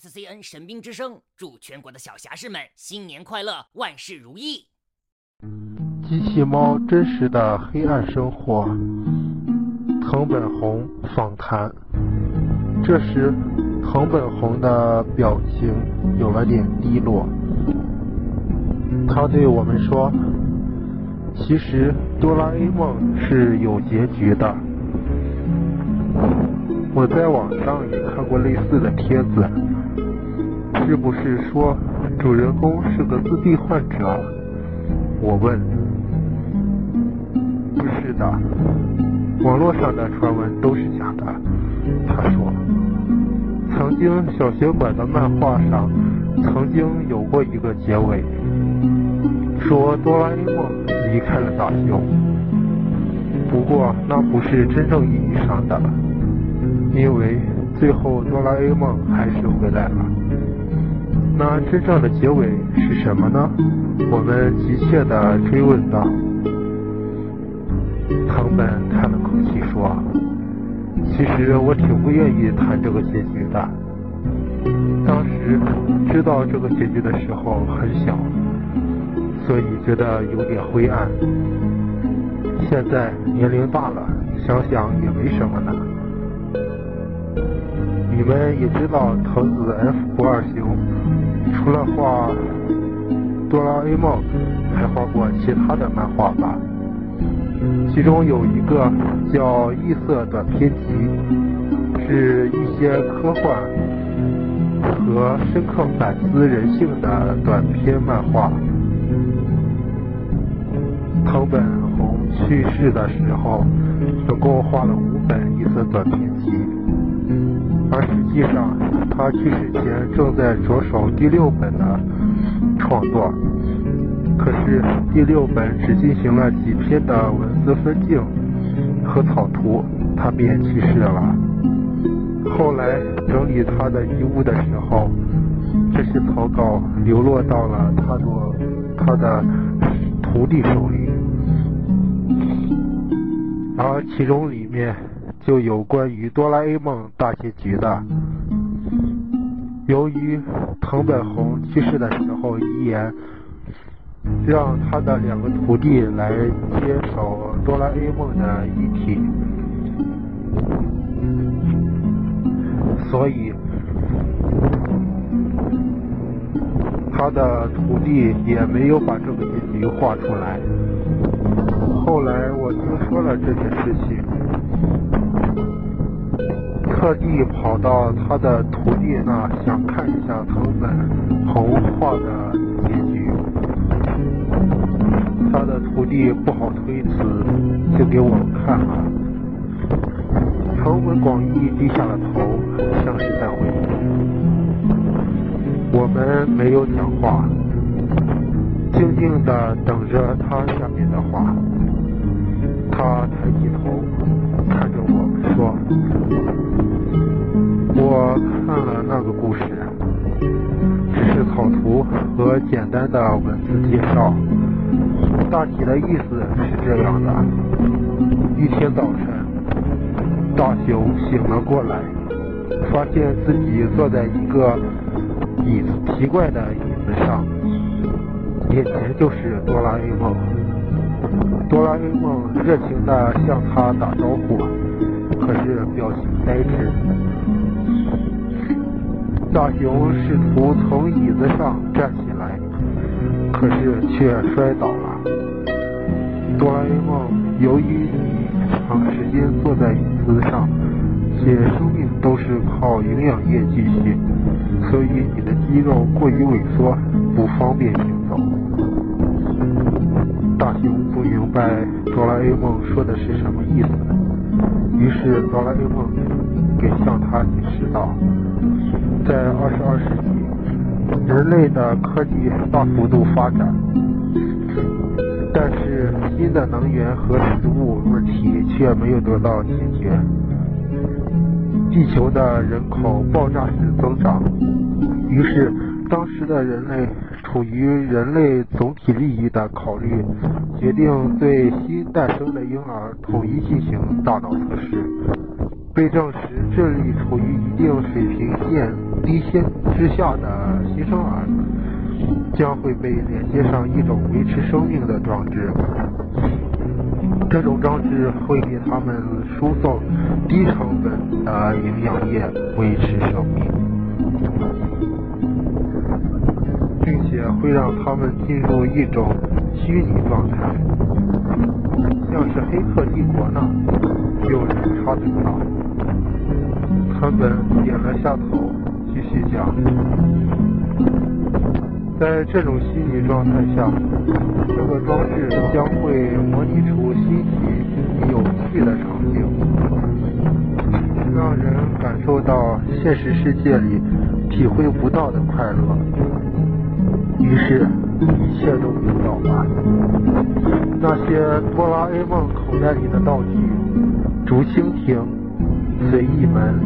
SCN 神兵之声祝全国的小侠士们新年快乐，万事如意。机器猫真实的黑暗生活，藤本弘访谈。这时，藤本弘的表情有了点低落。他对我们说：“其实哆啦 A 梦是有结局的。我在网上也看过类似的帖子，是不是说主人公是个自闭患者？”我问。不是的，网络上的传闻都是假的。他说，曾经小学馆的漫画上曾经有过一个结尾，说哆啦 A 梦离开了大雄。不过那不是真正意义上的，因为最后哆啦 A 梦还是回来了。那真正的结尾是什么呢？我们急切地追问道。藤本叹了口气说：“其实我挺不愿意谈这个结局的。当时知道这个结局的时候很小，所以觉得有点灰暗。现在年龄大了，想想也没什么呢。你们也知道藤子 F 不二雄除了画哆啦 A 梦，还画过其他的漫画吧？”其中有一个叫《异色短篇集》，是一些科幻和深刻反思人性的短篇漫画。藤本弘去世的时候，总共画了五本异色短篇集，而实际上他去世前正在着手第六本的创作。可是第六本只进行了几篇的文字分镜和草图，他便去世了。后来整理他的遗物的时候，这些草稿流落到了他的他的徒弟手里，而其中里面就有关于哆啦 A 梦大结局的。由于藤本弘去世的时候遗言。让他的两个徒弟来接手哆啦 A 梦的遗体，所以他的徒弟也没有把这个结局画出来。后来我听说了这件事情，特地跑到他的徒弟那，想看一下藤本弘画的结局。他的徒弟不好推辞，就给我们看了。藤本广义低下了头，像是在回应。我们没有讲话，静静地等着他下面的话。他抬起头，看着我们说：“我看了那个故事，只是草图和简单的文字介绍。”大体的意思是这样的：一天早晨，大雄醒了过来，发现自己坐在一个椅子奇怪的椅子上，眼前就是哆啦 A 梦。哆啦 A 梦热情地向他打招呼，可是表情呆滞。大雄试图从椅子上站起来，可是却摔倒了。哆啦 A 梦，由于长时间坐在椅子上，且生命都是靠营养液继续，所以你的肌肉过于萎缩，不方便行走。大雄不明白哆啦 A 梦说的是什么意思，于是哆啦 A 梦给向他解释道：在二十二世纪，人类的科技大幅度发展。但是新的能源和食物问题却没有得到解决，地球的人口爆炸式增长，于是当时的人类处于人类总体利益的考虑，决定对新诞生的婴儿统一进行大脑测试，被证实智力处于一定水平线低线之下的新生儿，将会被连接上一种维持生命的装置。这种装置会给他们输送低成本的营养液，维持生命，并且会让他们进入一种虚拟状态，像是《黑客帝国》呢。有人插嘴道：“川本点了下头，继续讲。在这种虚拟状态下，这个装置将会模拟出新奇、有趣的场景，让人感受到现实世界里体会不到的快乐。于是，一切都明了了。那些哆啦 A 梦口袋里的道具，竹蜻蜓、随意门、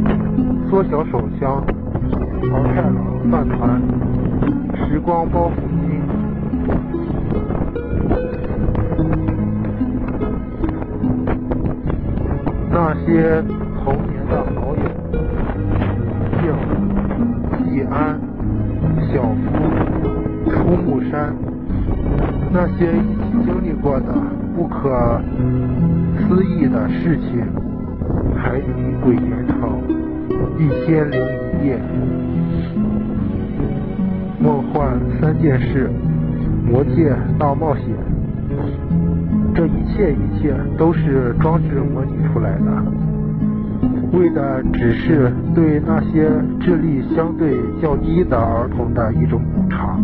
缩小手枪、桃太郎饭团。时光包袱巾，那些童年的好友，静、季安、小夫、出木山，那些一起经历过的不可思议的事情，海底鬼岩城，一千零一夜。梦幻三件事，魔界大冒险，这一切一切都是装置模拟出来的，为的只是对那些智力相对较低的儿童的一种补偿，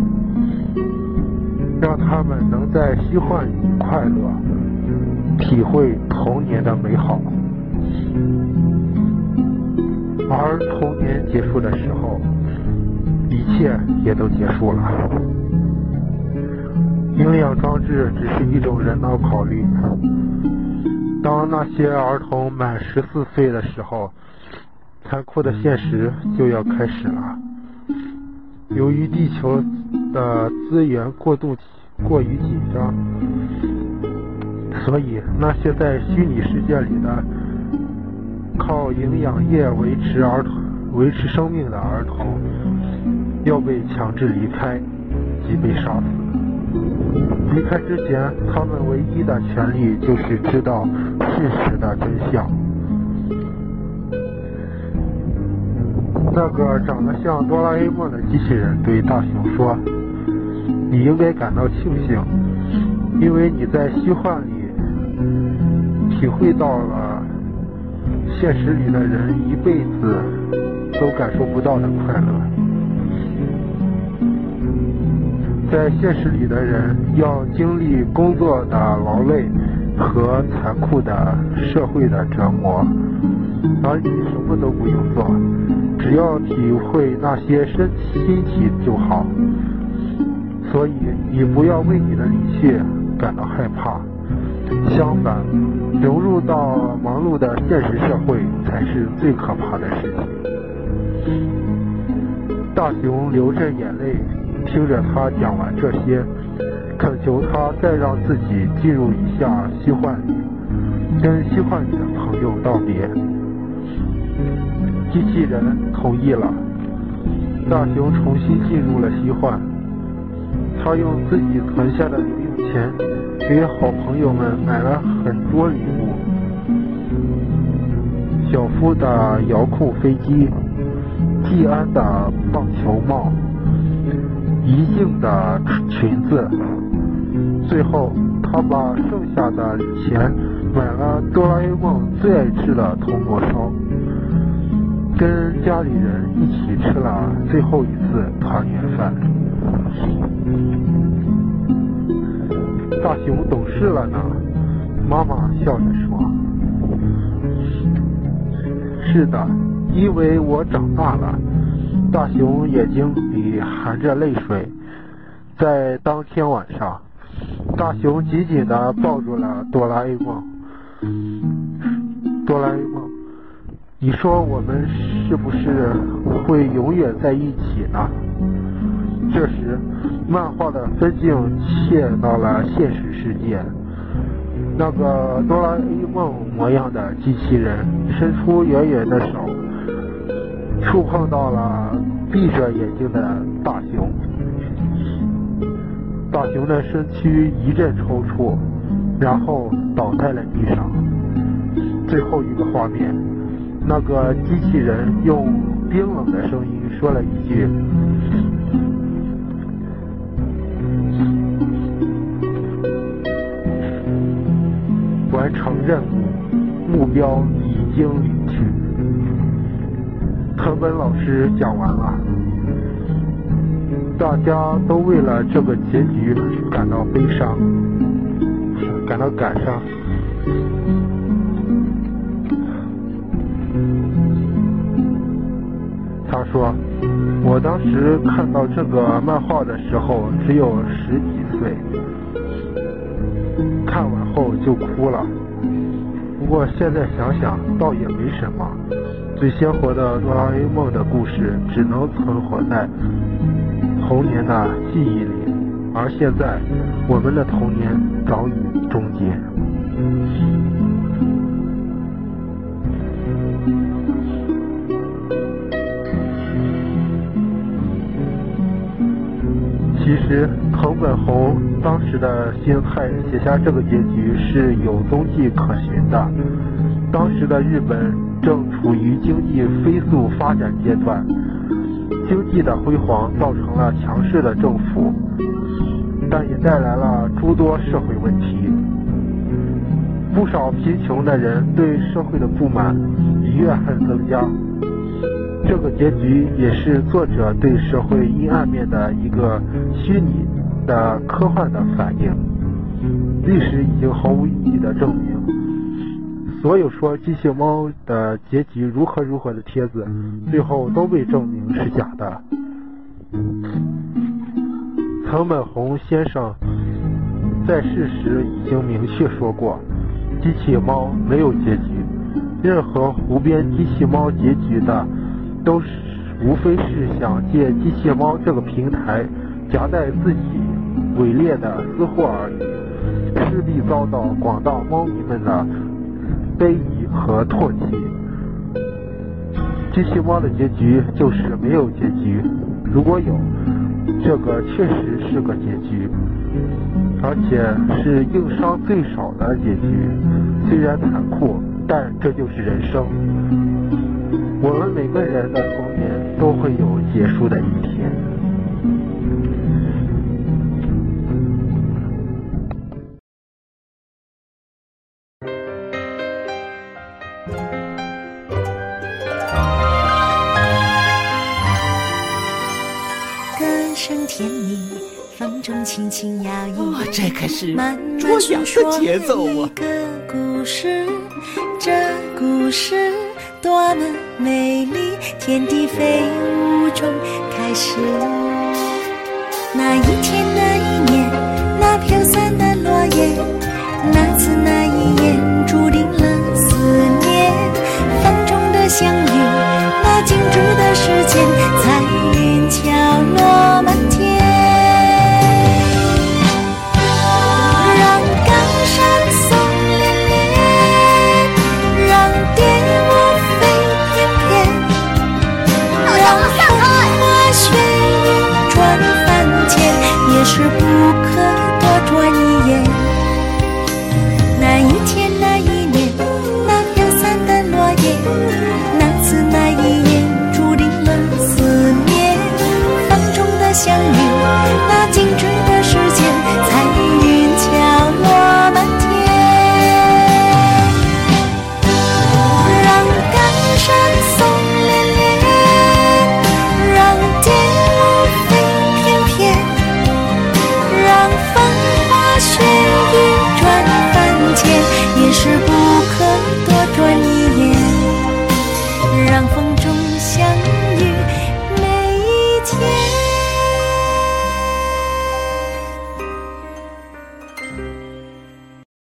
让他们能在虚幻里快乐，体会童年的美好。而童年结束的时候。一切也都结束了。营养装置只是一种人道考虑。当那些儿童满十四岁的时候，残酷的现实就要开始了。由于地球的资源过度过于紧张，所以那些在虚拟世界里的靠营养液维持儿童维持生命的儿童。要被强制离开，即被杀死。离开之前，他们唯一的权利就是知道事实的真相。那个长得像哆啦 A 梦的机器人对大雄说：“你应该感到庆幸，因为你在虚幻里体会到了现实里的人一辈子都感受不到的快乐。”在现实里的人要经历工作的劳累和残酷的社会的折磨，而你什么都不用做，只要体会那些身心体就好。所以你不要为你的一切感到害怕，相反，融入到忙碌的现实社会才是最可怕的事情。大熊流着眼泪。听着他讲完这些，恳求他再让自己进入一下虚幻，跟虚幻里的朋友道别。机器人同意了，大雄重新进入了虚幻。他用自己存下的零用钱，给好朋友们买了很多礼物：小夫的遥控飞机，季安的棒球帽。怡静的裙子，最后他把剩下的钱买了哆啦 A 梦最爱吃的铜锣烧，跟家里人一起吃了最后一次团圆饭。大雄懂事了呢，妈妈笑着说：“是的，因为我长大了。”大雄眼睛里含着泪水，在当天晚上，大雄紧紧地抱住了哆啦 A 梦。哆啦 A 梦，你说我们是不是会永远在一起呢？这时，漫画的分镜切到了现实世界，那个哆啦 A 梦模样的机器人伸出圆圆的手，触碰到了闭着眼睛的大熊。大熊的身躯一阵抽搐，然后倒在了地上。最后一个画面，那个机器人用冰冷的声音说了一句。完成任务，目标已经离去。藤本老师讲完了，大家都为了这个结局感到悲伤，感到感伤。他说：“我当时看到这个漫画的时候只有十几岁。”就哭了，不过现在想想倒也没什么。最鲜活的哆啦 A 梦的故事只能存活在童年的记忆里，而现在我们的童年早已终结。其实藤本弘当时的心态写下这个结局是有踪迹可循的。当时的日本正处于经济飞速发展阶段，经济的辉煌造成了强势的政府，但也带来了诸多社会问题。不少贫穷的人对社会的不满与怨恨增加。这个结局也是作者对社会阴暗面的一个虚拟的科幻的反应。历史已经毫无意义的证明，所有说机器猫的结局如何如何的帖子，最后都被证明是假的。藤本弘先生在世时已经明确说过，机器猫没有结局，任何胡编机器猫结局的。都是无非是想借机器猫这个平台夹带自己伪劣的私货而已，势必遭到广大猫迷们的非议和唾弃。机器猫的结局就是没有结局，如果有，这个确实是个结局，而且是硬伤最少的结局。虽然残酷，但这就是人生。我们每个人的童年都会有结束的一天。甜蜜，风中轻轻摇曳。哇，这可是捉鸟的！一个故事，这故事多么美丽，天地飞舞中开始。那一天，那一年，那飘散的落叶，那次那一眼，注定了思念。风中的相遇，那静止的时间。才